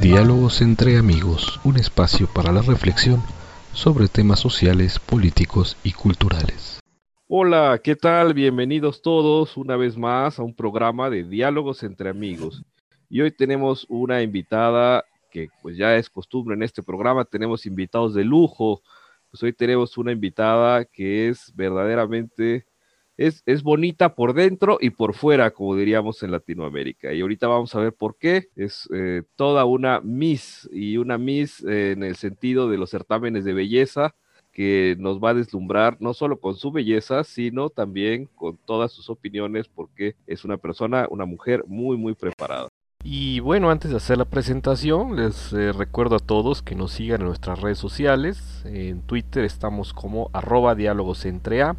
Diálogos entre amigos, un espacio para la reflexión sobre temas sociales, políticos y culturales. Hola, ¿qué tal? Bienvenidos todos una vez más a un programa de Diálogos entre amigos. Y hoy tenemos una invitada que pues ya es costumbre en este programa, tenemos invitados de lujo. Pues hoy tenemos una invitada que es verdaderamente es, bonita por dentro y por fuera, como diríamos en Latinoamérica. Y ahorita vamos a ver por qué. Es eh, toda una Miss y una Miss eh, en el sentido de los certámenes de belleza que nos va a deslumbrar no solo con su belleza, sino también con todas sus opiniones, porque es una persona, una mujer muy, muy preparada. Y bueno, antes de hacer la presentación, les eh, recuerdo a todos que nos sigan en nuestras redes sociales. En Twitter estamos como arroba diálogos entre A.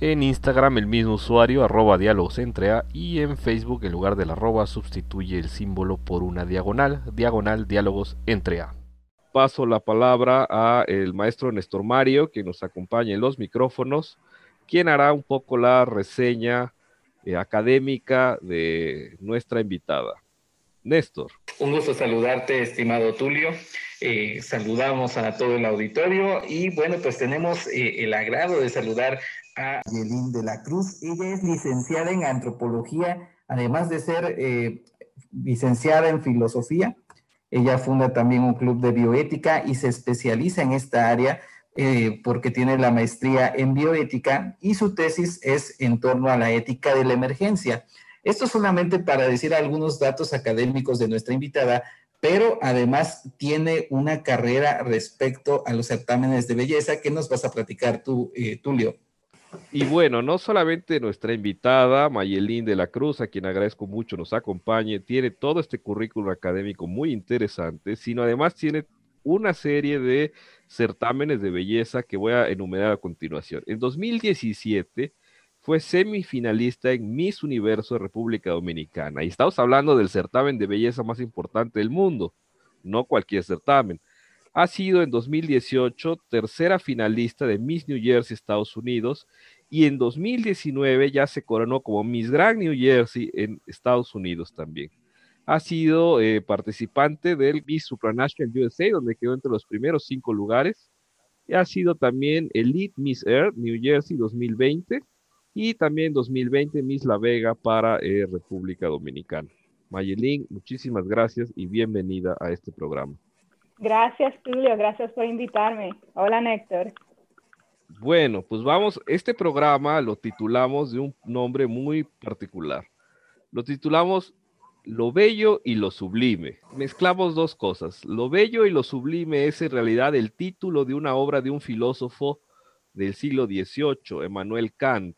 En Instagram el mismo usuario, arroba diálogos entre A, y en Facebook en lugar del arroba sustituye el símbolo por una diagonal, diagonal diálogos entre A. Paso la palabra a el maestro Néstor Mario, que nos acompaña en los micrófonos, quien hará un poco la reseña eh, académica de nuestra invitada. Néstor. Un gusto saludarte, estimado Tulio. Eh, saludamos a todo el auditorio y bueno, pues tenemos eh, el agrado de saludar a Yelín de la Cruz. Ella es licenciada en antropología, además de ser eh, licenciada en filosofía. Ella funda también un club de bioética y se especializa en esta área eh, porque tiene la maestría en bioética y su tesis es en torno a la ética de la emergencia. Esto solamente para decir algunos datos académicos de nuestra invitada, pero además tiene una carrera respecto a los certámenes de belleza que nos vas a platicar tú, eh, Tulio. Y bueno, no solamente nuestra invitada, Mayelín de la Cruz, a quien agradezco mucho nos acompañe, tiene todo este currículum académico muy interesante, sino además tiene una serie de certámenes de belleza que voy a enumerar a continuación. En 2017 fue semifinalista en Miss Universo República Dominicana. Y estamos hablando del certamen de belleza más importante del mundo, no cualquier certamen. Ha sido en 2018 tercera finalista de Miss New Jersey, Estados Unidos, y en 2019 ya se coronó como Miss Grand New Jersey en Estados Unidos también. Ha sido eh, participante del Miss Supranational USA, donde quedó entre los primeros cinco lugares. Y ha sido también Elite Miss Air New Jersey 2020 y también 2020 Miss La Vega para eh, República Dominicana. Mayelín, muchísimas gracias y bienvenida a este programa. Gracias, Julio. Gracias por invitarme. Hola, Néctor. Bueno, pues vamos, este programa lo titulamos de un nombre muy particular. Lo titulamos Lo Bello y lo Sublime. Mezclamos dos cosas. Lo Bello y lo Sublime es en realidad el título de una obra de un filósofo del siglo XVIII, Emmanuel Kant.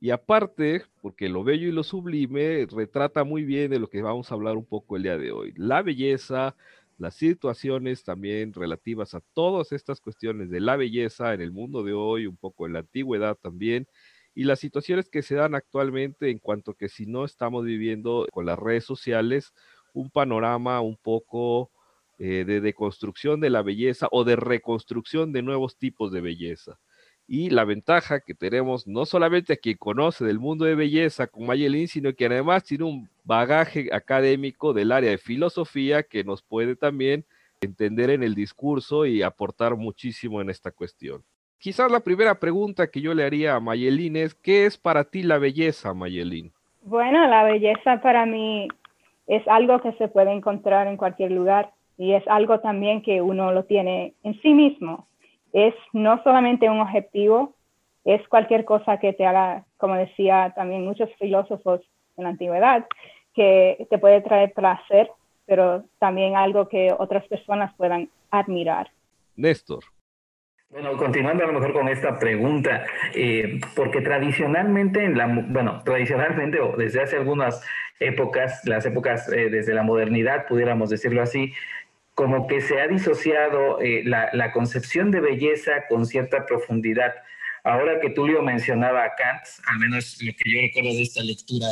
Y aparte, porque lo bello y lo sublime retrata muy bien de lo que vamos a hablar un poco el día de hoy. La belleza, las situaciones también relativas a todas estas cuestiones de la belleza en el mundo de hoy, un poco en la antigüedad también, y las situaciones que se dan actualmente en cuanto que si no estamos viviendo con las redes sociales un panorama un poco eh, de deconstrucción de la belleza o de reconstrucción de nuevos tipos de belleza. Y la ventaja que tenemos, no solamente a quien conoce del mundo de belleza con Mayelin, sino que además tiene un bagaje académico del área de filosofía que nos puede también entender en el discurso y aportar muchísimo en esta cuestión. Quizás la primera pregunta que yo le haría a Mayelin es, ¿qué es para ti la belleza, Mayelin? Bueno, la belleza para mí es algo que se puede encontrar en cualquier lugar y es algo también que uno lo tiene en sí mismo es no solamente un objetivo, es cualquier cosa que te haga, como decía también muchos filósofos en la antigüedad, que te puede traer placer, pero también algo que otras personas puedan admirar. Néstor. Bueno, continuando a lo mejor con esta pregunta, eh, porque tradicionalmente, en la, bueno, tradicionalmente o desde hace algunas épocas, las épocas eh, desde la modernidad, pudiéramos decirlo así, como que se ha disociado eh, la, concepción de belleza con cierta profundidad. Ahora que Tulio mencionaba a Kant, al menos lo que yo recuerdo de esta lectura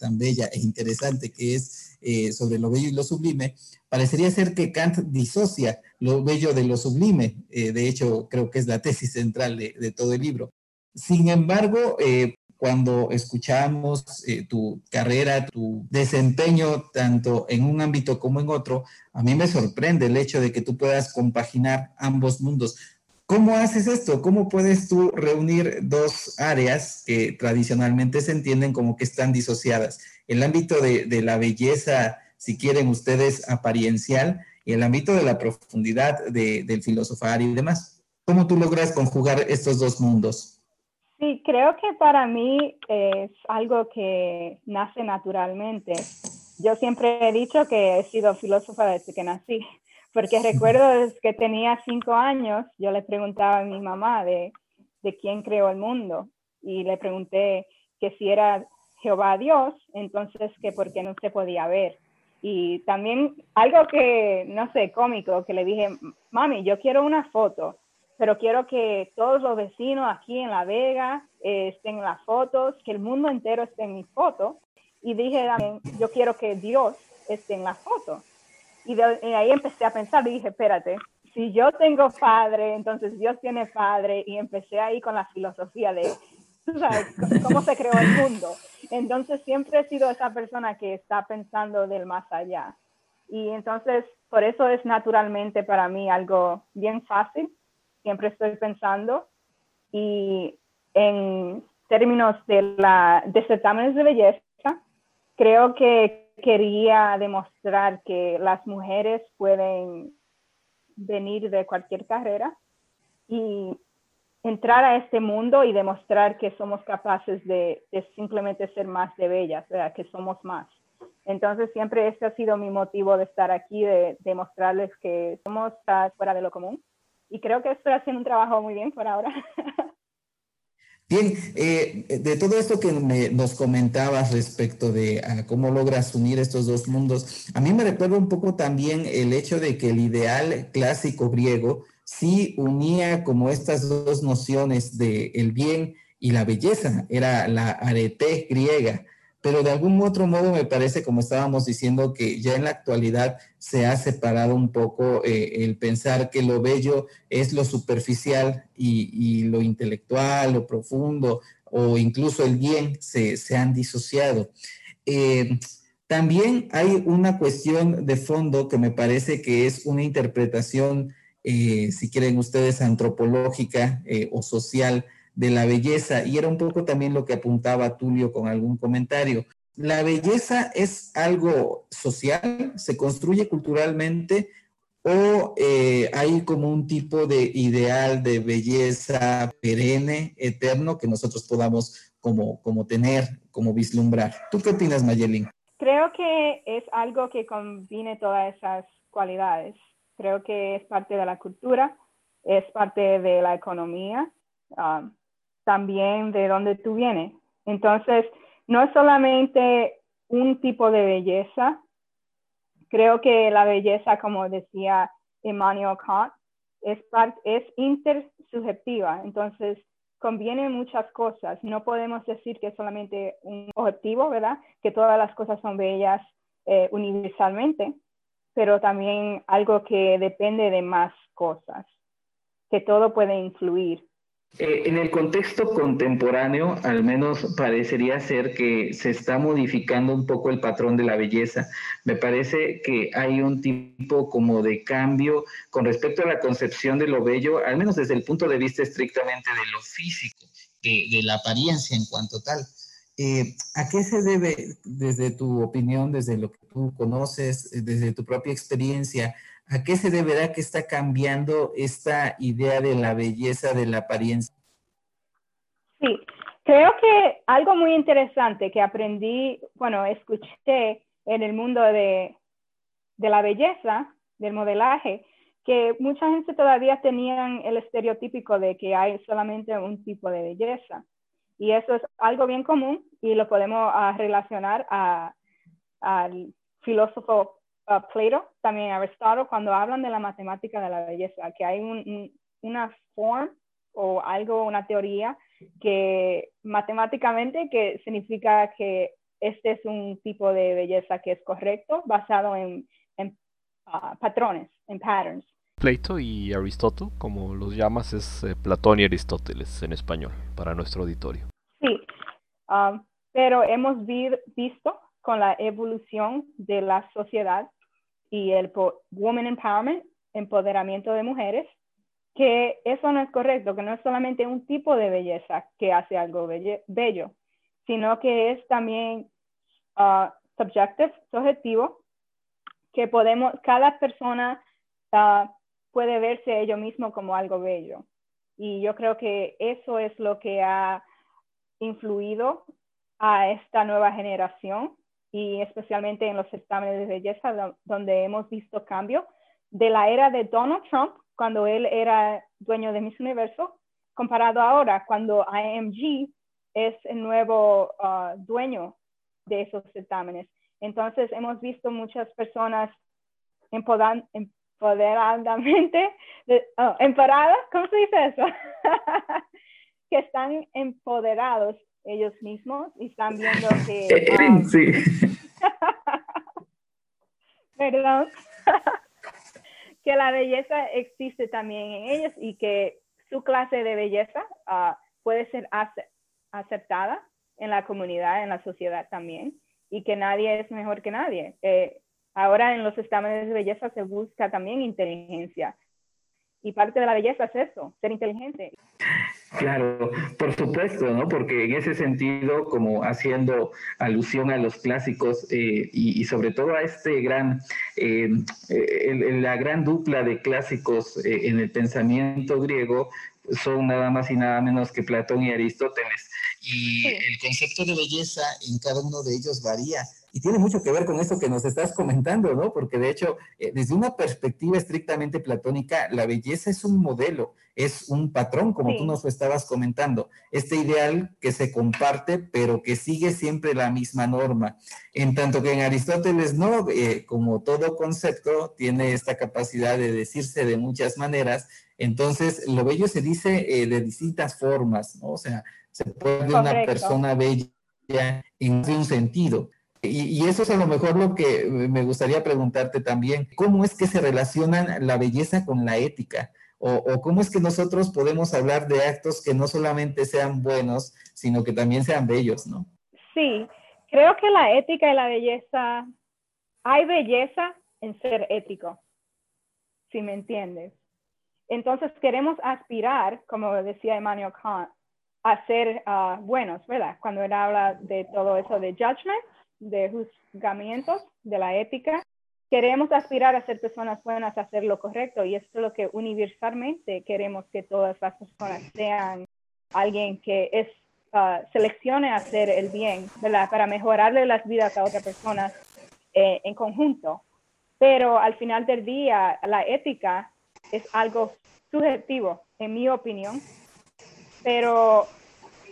tan, bella e interesante que es eh, sobre lo bello y lo sublime, parecería ser que Kant disocia lo bello de lo sublime. Eh, de hecho, creo que es la tesis central de, todo el libro. Sin embargo, cuando escuchamos eh, tu carrera, tu desempeño, tanto en un ámbito como en otro, a mí me sorprende el hecho de que tú puedas compaginar ambos mundos. ¿Cómo haces esto? ¿Cómo puedes tú reunir dos áreas que tradicionalmente se entienden como que están disociadas? El ámbito de, de la belleza, si quieren ustedes, apariencial, y el ámbito de la profundidad de, del filosofar y demás. ¿Cómo tú logras conjugar estos dos mundos? Sí, creo que para mí es algo que nace naturalmente. Yo siempre he dicho que he sido filósofa desde que nací, porque recuerdo desde que tenía cinco años, yo le preguntaba a mi mamá de, de quién creó el mundo y le pregunté que si era Jehová Dios, entonces que por qué no se podía ver. Y también algo que, no sé, cómico, que le dije, mami, yo quiero una foto, pero quiero que todos los vecinos aquí en La Vega eh, estén en las fotos, que el mundo entero esté en mi foto. Y dije yo quiero que Dios esté en la foto. Y, de, ahí empecé a pensar y dije, espérate, si yo tengo padre, entonces Dios tiene padre. Y empecé ahí con la filosofía de sabes, cómo se creó el mundo. Entonces siempre he sido esa persona que está pensando del más allá. Y entonces por eso es naturalmente para mí algo bien fácil. Siempre estoy pensando. Y en términos de, la, de certámenes de belleza, creo que quería demostrar que las mujeres pueden venir de cualquier carrera y entrar a este mundo y demostrar que somos capaces de, simplemente ser más de bellas, que somos más. Entonces siempre este ha sido mi motivo de estar aquí, de demostrarles que somos fuera de lo común. Y creo que estoy haciendo un trabajo muy bien por ahora. Bien, eh, de todo esto que nos comentabas respecto de cómo logras unir estos dos mundos, a mí me recuerda un poco también el hecho de que el ideal clásico griego sí unía como estas dos nociones de el bien y la belleza, era la arete griega, pero de algún otro modo me parece, como estábamos diciendo, que ya en la actualidad se ha separado un poco eh, el pensar que lo bello es lo superficial y, lo intelectual, lo profundo, o incluso el bien se, han disociado. Eh, también hay una cuestión de fondo que me parece que es una interpretación eh, si quieren ustedes, antropológica o social de la belleza. Y era un poco también lo que apuntaba Tulio con algún comentario. ¿La belleza es algo social? ¿Se construye culturalmente? ¿O eh, hay como un tipo de ideal de belleza perenne, eterno, que nosotros podamos como, como tener, como vislumbrar? ¿Tú qué opinas, Mayelin? Creo que es algo que combine todas esas cualidades. Creo que es parte de la cultura, es parte de la economía, um, también de donde tú vienes. Entonces, no es solamente un tipo de belleza. Creo que la belleza, como decía Emmanuel Kant, es, es intersubjetiva. Entonces, conviene muchas cosas. No podemos decir que es solamente un objetivo, ¿verdad? Que todas las cosas son bellas eh, universalmente, pero también algo que depende de más cosas, que todo puede influir. Eh, en el contexto contemporáneo, al menos parecería ser que se está modificando un poco el patrón de la belleza. Me parece que hay un tipo como de cambio con respecto a la concepción de lo bello, al menos desde el punto de vista estrictamente de lo físico, de, la apariencia en cuanto tal. Eh, ¿A qué se debe, desde tu opinión, desde lo que tú conoces, desde tu propia experiencia, a qué se deberá que está cambiando esta idea de la belleza de la apariencia? Sí, creo que algo muy interesante que aprendí, bueno, escuché en el mundo de, de la belleza, del modelaje, que mucha gente todavía tenían el estereotípico de que hay solamente un tipo de belleza. Y eso es algo bien común y lo podemos uh, relacionar al filósofo uh, Plato, también Aristóteles, cuando hablan de la matemática de la belleza, que hay un, una forma o algo, una teoría que matemáticamente que significa que este es un tipo de belleza que es correcto basado en, en uh, patrones, en patterns. Plato y Aristóteles, como los llamas, es eh, Platón y Aristóteles en español, para nuestro auditorio. Sí, Um, pero hemos visto con la evolución de la sociedad y el woman empowerment, empoderamiento de mujeres, que eso no es correcto, que no es solamente un tipo de belleza que hace algo bello, sino que es también uh, subjective, subjetivo, que podemos, cada persona uh, puede verse ello mismo como algo bello. Y yo creo que eso es lo que ha influido a esta nueva generación y especialmente en los certámenes de belleza donde hemos visto cambio de la era de Donald Trump cuando él era dueño de Miss Universo comparado ahora cuando IMG es el nuevo uh, dueño de esos certámenes. Entonces hemos visto muchas personas empoderadamente, oh, empoderadas, ¿cómo se dice eso? que están empoderados ellos mismos y están viendo que... Um, sí. perdón. que la belleza existe también en ellos y que su clase de belleza uh, puede ser aceptada en la comunidad, en la sociedad también, y que nadie es mejor que nadie. Eh, ahora en los estándares de belleza se busca también inteligencia. Y parte de la belleza es eso, ser inteligente. Claro, por supuesto, ¿no? Porque en ese sentido, como haciendo alusión a los clásicos eh, y, sobre todo a este gran, eh, la gran dupla de clásicos eh, en el pensamiento griego, son nada más y nada menos que Platón y Aristóteles. Y el concepto de belleza en cada uno de ellos varía y tiene mucho que ver con eso que nos estás comentando, ¿no? Porque de hecho, eh, desde una perspectiva estrictamente platónica, la belleza es un modelo, es un patrón, como tú nos lo estabas comentando. Este ideal que se comparte, pero que sigue siempre la misma norma. En tanto que en Aristóteles, no, eh, como todo concepto, tiene esta capacidad de decirse de muchas maneras. Entonces, lo bello se dice eh, de distintas formas, ¿no? O sea, se puede ver una persona bella en un sentido. Y, eso es a lo mejor lo que me gustaría preguntarte también. ¿Cómo es que se relacionan la belleza con la ética? O, cómo es que nosotros podemos hablar de actos que no solamente sean buenos, sino que también sean bellos, ¿no? Sí, creo que la ética y la belleza, hay belleza en ser ético, si me entiendes. Entonces queremos aspirar, como decía Emmanuel Kant, a ser ah, buenos, ¿verdad? Cuando él habla de todo eso de judgment, de juzgamientos, de la ética. Queremos aspirar a ser personas buenas, a hacer lo correcto y esto es lo que universalmente queremos que todas las personas sean alguien que es uh, seleccione hacer el bien, ¿verdad? Para mejorarle las vidas a otras personas eh, en conjunto. Pero al final del día, la ética es algo subjetivo, en mi opinión, pero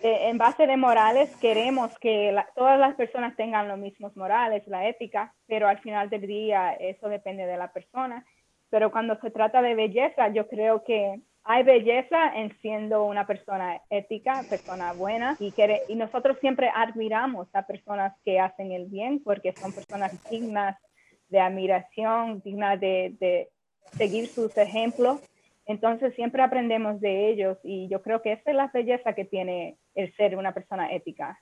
eh, en base de morales queremos que todas las personas tengan los mismos morales, la ética, pero al final del día eso depende de la persona. Pero cuando se trata de belleza, yo creo que hay belleza en siendo una persona ética, persona buena, y, y nosotros siempre admiramos a personas que hacen el bien porque son personas dignas de admiración, dignas de, de seguir sus ejemplos entonces siempre aprendemos de ellos y yo creo que esa es la belleza que tiene el ser una persona ética.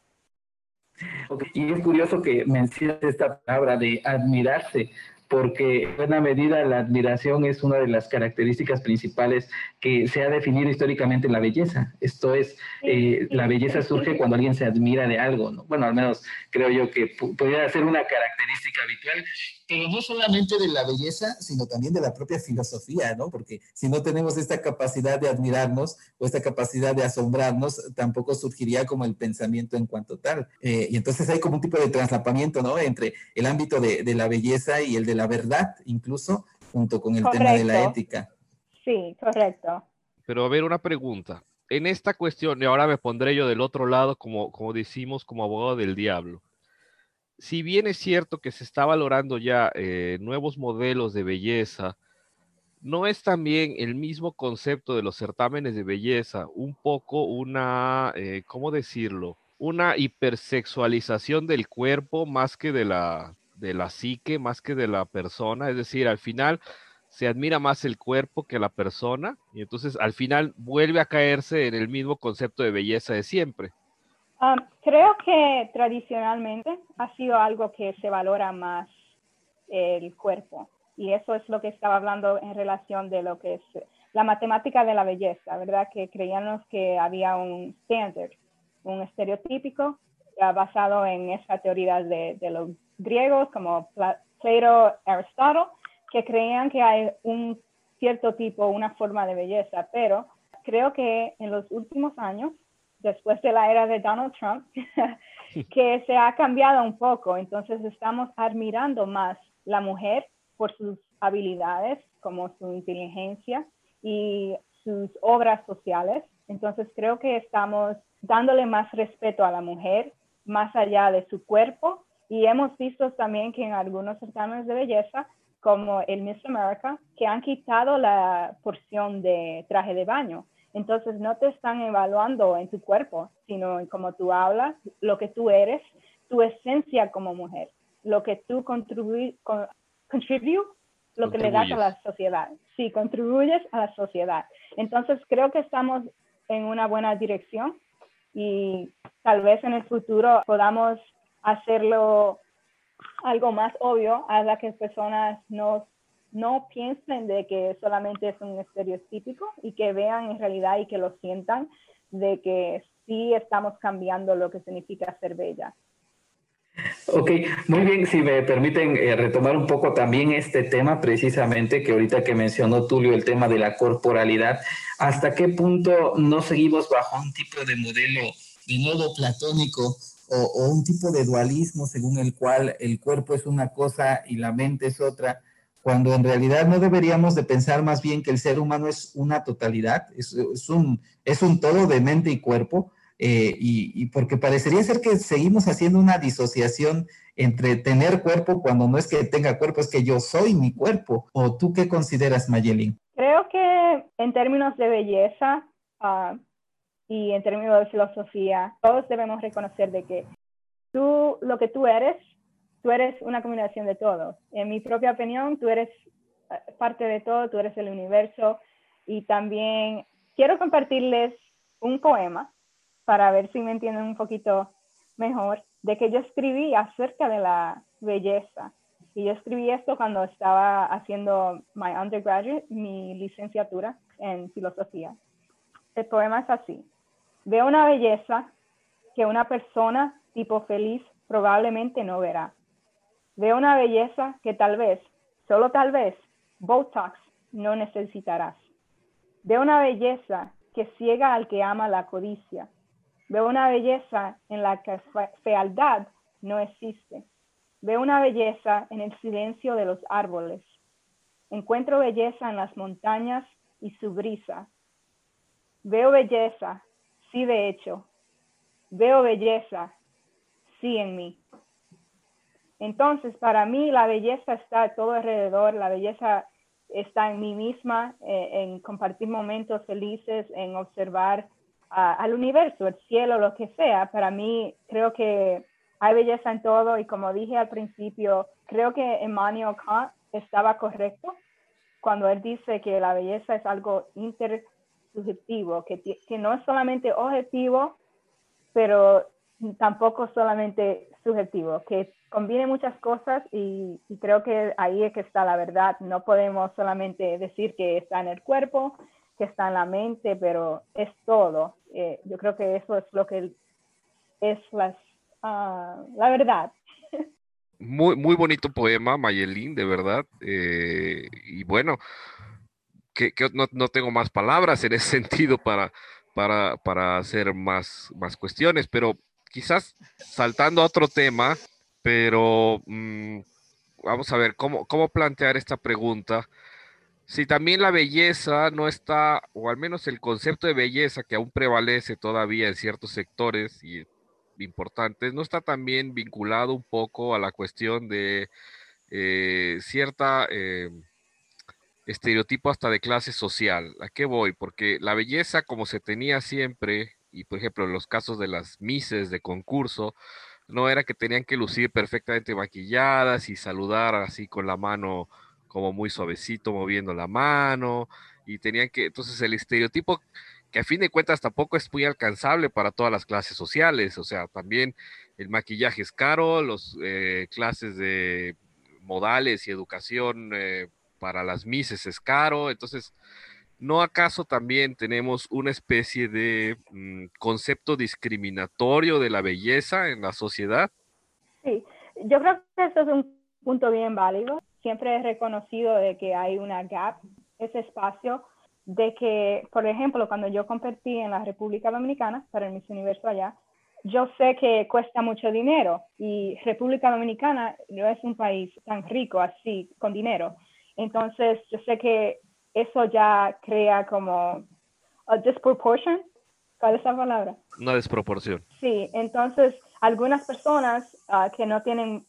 Y es curioso que menciones esta palabra de admirarse, porque en buena medida la admiración es una de las características principales que se ha definido históricamente en la belleza. Esto es, eh, la belleza surge cuando alguien se admira de algo, ¿no? Bueno, al menos creo yo que podría ser una característica habitual pero no solamente de la belleza, sino también de la propia filosofía, ¿no? Porque si no tenemos esta capacidad de admirarnos o esta capacidad de asombrarnos, tampoco surgiría como el pensamiento en cuanto tal. Eh, y entonces hay como un tipo de traslapamiento, ¿no? Entre el ámbito de, la belleza y el de la verdad, incluso, junto con el tema de la ética. Sí, correcto. Pero a ver, una pregunta. En esta cuestión, y ahora me pondré yo del otro lado, como, como decimos, como abogado del diablo si bien es cierto que se está valorando ya eh, nuevos modelos de belleza, ¿no es también el mismo concepto de los certámenes de belleza un poco una, eh, ¿cómo decirlo? Una hipersexualización del cuerpo más que de la, de la psique, más que de la persona. Es decir, al final se admira más el cuerpo que la persona y entonces al final vuelve a caerse en el mismo concepto de belleza de siempre. Um, creo que tradicionalmente ha sido algo que se valora más el cuerpo y eso es lo que estaba hablando en relación de lo que es la matemática de la belleza, ¿verdad? Que creíamos que había un estándar, un estereotípico basado en esa teoría de, de los griegos como Plato, Aristóteles, que creían que hay un cierto tipo, una forma de belleza, pero creo que en los últimos años, después de la era de Donald Trump, que se ha cambiado un poco, entonces estamos admirando más la mujer por sus habilidades, como su inteligencia y sus obras sociales. Entonces creo que estamos dándole más respeto a la mujer, más allá de su cuerpo. Y hemos visto también que en algunos certámenes de belleza, como el Miss America, que han quitado la porción de traje de baño. Entonces no te están evaluando en tu cuerpo, sino en cómo tú hablas, lo que tú eres, tu esencia como mujer, lo que tú contribuyes, lo que le das a la sociedad. Sí, contribuyes a la sociedad. Entonces creo que estamos en una buena dirección y tal vez en el futuro podamos hacerlo algo más obvio a la que personas no, no piensen de que solamente es un estereotípico y que vean en realidad y que lo sientan de que sí estamos cambiando lo que significa ser bella. Ok, muy bien, si me permiten eh, retomar un poco también este tema precisamente que ahorita que mencionó Tulio, el tema de la corporalidad, ¿hasta qué punto no seguimos bajo un tipo de modelo de nuevo platónico o, un tipo de dualismo según el cual el cuerpo es una cosa y la mente es otra? Cuando en realidad no deberíamos de pensar más bien que el ser humano es una totalidad, es, es, un, es un todo de mente y cuerpo, eh, y, porque parecería ser que seguimos haciendo una disociación entre tener cuerpo cuando no es que tenga cuerpo, es que yo soy mi cuerpo. ¿O tú qué consideras, Mayelin? Creo que en términos de belleza ah, y en términos de filosofía, todos debemos reconocer de que tú, lo que tú eres, tú eres una combinación de todo. En mi propia opinión, tú eres eh, parte de todo, tú eres el universo. Y también quiero compartirles un poema para ver si me entienden un poquito mejor, de que yo escribí acerca de la belleza. Y yo escribí esto cuando estaba haciendo my undergraduate, mi licenciatura en filosofía. El poema es así. Veo una belleza que una persona tipo feliz probablemente no verá. Veo una belleza que tal vez, solo tal vez, Botox no necesitarás. Veo una belleza que ciega al que ama la codicia Veo una belleza en la que fealdad no existe. Veo una belleza en el silencio de los árboles. Encuentro belleza en las montañas y su brisa. Veo belleza, sí de hecho. Veo belleza, sí en mí. Entonces, para mí la belleza está todo alrededor, la belleza está en mí misma, eh, en compartir momentos felices, en observar al universo, el cielo, lo que sea. Para mí creo que hay belleza en todo y como dije al principio, creo que Emmanuel Kant estaba correcto cuando él dice que la belleza es algo intersubjetivo, que, que no es solamente objetivo, pero tampoco solamente subjetivo, que combine muchas cosas y, y, creo que ahí es que está la verdad. No podemos solamente decir que está en el cuerpo, que está en la mente, pero es todo. Eh, yo creo que eso es lo que es las, ah, la verdad. Muy, muy bonito poema, Mayelín, de verdad. Eh, y bueno, que, no, no, tengo más palabras en ese sentido para, para, para hacer más, más cuestiones, pero quizás saltando a otro tema, pero mm, vamos a ver cómo, cómo plantear esta pregunta si también la belleza no está, o al menos el concepto de belleza que aún prevalece todavía en ciertos sectores y importantes, no está también vinculado un poco a la cuestión de eh, cierta eh, estereotipo hasta de clase social. ¿A qué voy? Porque la belleza como se tenía siempre, y por ejemplo los casos de las mises de concurso, no era que tenían que lucir perfectamente maquilladas y saludar así con la mano como muy suavecito moviendo la mano y tenían que, entonces el estereotipo que a fin de cuentas tampoco es muy alcanzable para todas las clases sociales. O sea, también el maquillaje es caro, las eh, clases de modales y educación eh, para las mises es caro. Entonces, ¿no acaso también tenemos una especie de mm, concepto discriminatorio de la belleza en la sociedad? Sí, yo creo que eso es un punto bien válido. Siempre he reconocido de que hay una gap, ese espacio de que, por ejemplo, cuando yo competí en la República Dominicana para el Miss Universo allá, yo sé que cuesta mucho dinero y República Dominicana no es un país tan rico así con dinero. Entonces, yo sé que eso ya crea como a disproportion. ¿Cuál es la palabra? Una desproporción. Sí, entonces algunas personas ah, que no tienen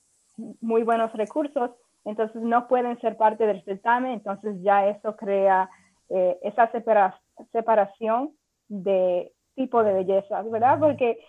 muy buenos recursos, entonces no pueden ser parte del certamen, entonces ya eso crea eh, esa separación de tipo de belleza, ¿verdad? Porque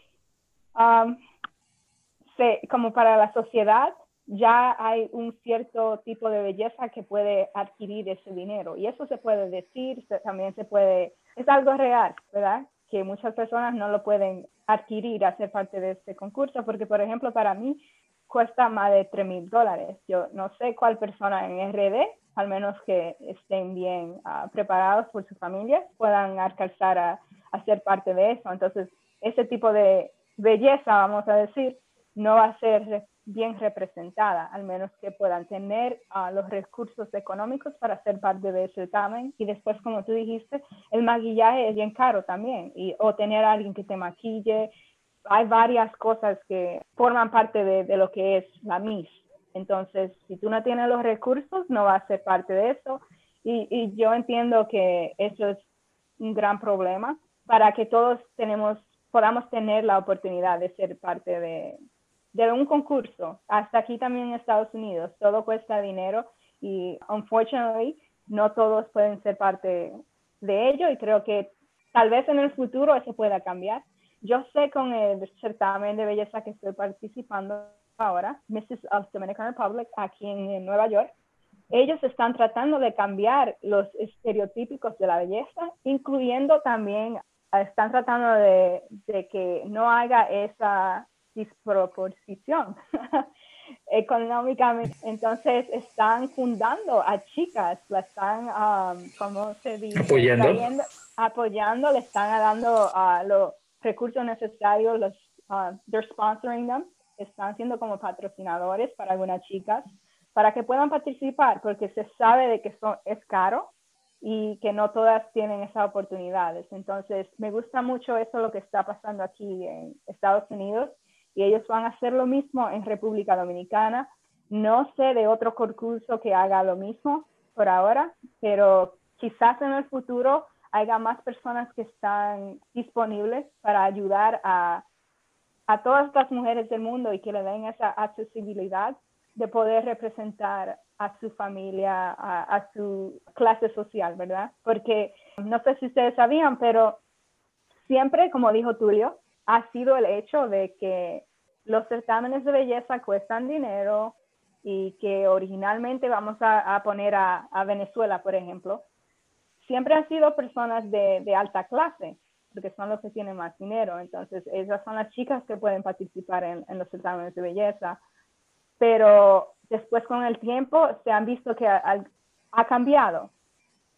como para la sociedad ya hay un cierto tipo de belleza que puede adquirir ese dinero y eso se puede decir, también se puede, es algo real, ¿verdad? Que muchas personas no lo pueden adquirir a ser parte de este concurso porque, por ejemplo, para mí cuesta más de 3 mil dólares. Yo no sé cuál persona en RD, al menos que estén bien ah, preparados por su familia, puedan alcanzar a, a ser parte de eso. Entonces, ese tipo de belleza, vamos a decir, no va a ser bien representada, al menos que puedan tener ah, los recursos económicos para ser parte de ese certamen. Y después, como tú dijiste, el maquillaje es bien caro también, y, o tener a alguien que te maquille. Hay varias cosas que forman parte de, de lo que es la Miss. Entonces, si tú no tienes los recursos, no vas a ser parte de eso. Y, y yo entiendo que eso es un gran problema para que todos tenemos podamos tener la oportunidad de ser parte de, de un concurso. Hasta aquí también en Estados Unidos, todo cuesta dinero y, unfortunately, no todos pueden ser parte de ello y creo que tal vez en el futuro eso pueda cambiar. Yo sé con el certamen de belleza que estoy participando ahora, Mrs. of Dominican Republic, aquí en, Nueva York, ellos están tratando de cambiar los estereotípicos de la belleza, incluyendo también están tratando de, que no haga esa disproporción económicamente. Entonces están fundando a chicas, la están, um, ¿cómo se dice? Apoyando. apoyando, le están dando uh, los recursos necesarios, los, uh, they're sponsoring them, están siendo como patrocinadores para algunas chicas para que puedan participar, porque se sabe de que son, es caro y que no todas tienen esas oportunidades. Entonces, me gusta mucho eso lo que está pasando aquí en Estados Unidos y ellos van a hacer lo mismo en República Dominicana. No sé de otro concurso que haga lo mismo por ahora, pero quizás en el futuro haya más personas que están disponibles para ayudar a, a todas las mujeres del mundo y que le den esa accesibilidad de poder representar a su familia, a, su clase social, ¿verdad? Porque no sé si ustedes sabían, pero siempre, como dijo Tulio, ha sido el hecho de que los certámenes de belleza cuestan dinero y que originalmente vamos a, poner a, Venezuela, por ejemplo, siempre han sido personas de, alta clase, porque son los que tienen más dinero. Entonces, esas son las chicas que pueden participar en, los certámenes de belleza. Pero después con el tiempo se han visto que ha, cambiado,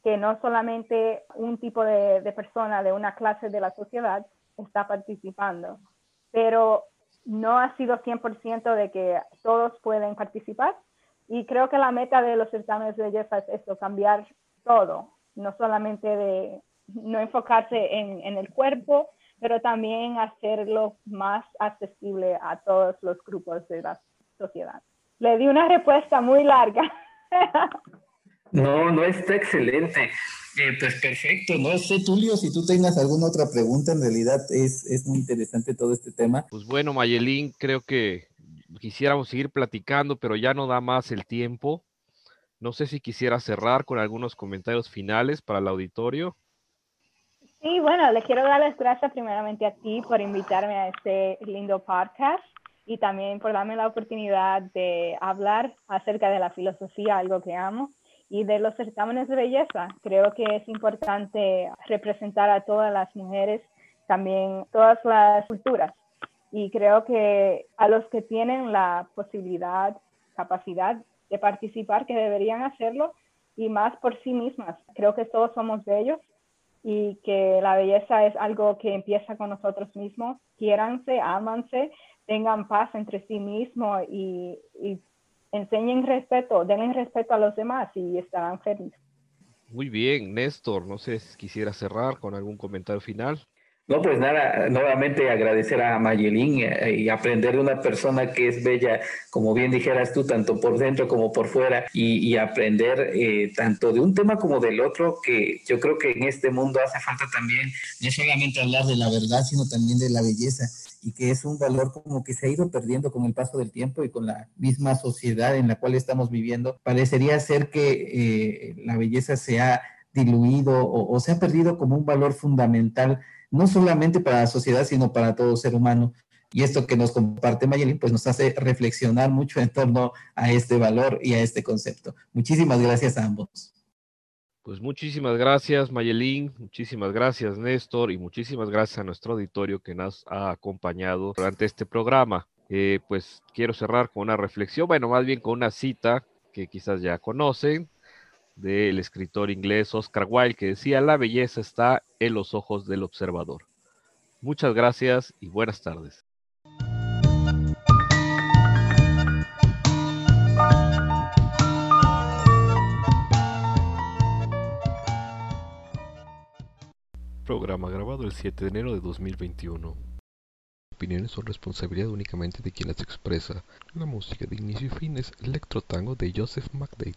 que no solamente un tipo de, persona de una clase de la sociedad está participando, pero no ha sido 100% de que todos pueden participar. Y creo que la meta de los certámenes de belleza es esto, cambiar todo, no solamente de no enfocarse en, en el cuerpo, pero también hacerlo más accesible a todos los grupos de la sociedad. Le di una respuesta muy larga. No, no, está excelente. Eh, pues perfecto, no sé, Tulio, si tú tengas alguna otra pregunta, en realidad es, es muy interesante todo este tema. Pues bueno, Mayelín, creo que quisiéramos seguir platicando, pero ya no da más el tiempo. No sé si quisiera cerrar con algunos comentarios finales para el auditorio. Sí, bueno, le quiero dar las gracias primeramente a ti por invitarme a este lindo podcast y también por darme la oportunidad de hablar acerca de la filosofía, algo que amo. Y de los certámenes de belleza, creo que es importante representar a todas las mujeres, también todas las culturas. Y creo que a los que tienen la posibilidad, capacidad de participar, que deberían hacerlo, y más por sí mismas. Creo que todos somos bellos y que la belleza es algo que empieza con nosotros mismos. Quiéranse, ámanse, tengan paz entre sí mismos y, enseñen respeto, denle respeto a los demás y estarán felices. Muy bien, Néstor, no sé si quisiera cerrar con algún comentario final. No, pues nada, nuevamente agradecer a Mayelín y aprender de una persona que es bella, como bien dijeras tú, tanto por dentro como por fuera, y, aprender eh, tanto de un tema como del otro, que yo creo que en este mundo hace falta también no solamente hablar de la verdad, sino también de la belleza, y que es un valor como que se ha ido perdiendo con el paso del tiempo y con la misma sociedad en la cual estamos viviendo. Parecería ser que eh, la belleza se ha diluido o, o se ha perdido como un valor fundamental no solamente para la sociedad, sino para todo ser humano. Y esto que nos comparte Mayelin, pues nos hace reflexionar mucho en torno a este valor y a este concepto. Muchísimas gracias a ambos. Pues muchísimas gracias Mayelín, muchísimas gracias Néstor y muchísimas gracias a nuestro auditorio que nos ha acompañado durante este programa. Eh, pues quiero cerrar con una reflexión, bueno, más bien con una cita que quizás ya conocen, del escritor inglés Oscar Wilde que decía, la belleza está en los ojos del observador. Muchas gracias y buenas tardes. Programa grabado el 7 de enero de 2021. Opiniones son responsabilidad únicamente de quien las expresa. La música de inicio y fin es Electro Tango de Joseph McDade.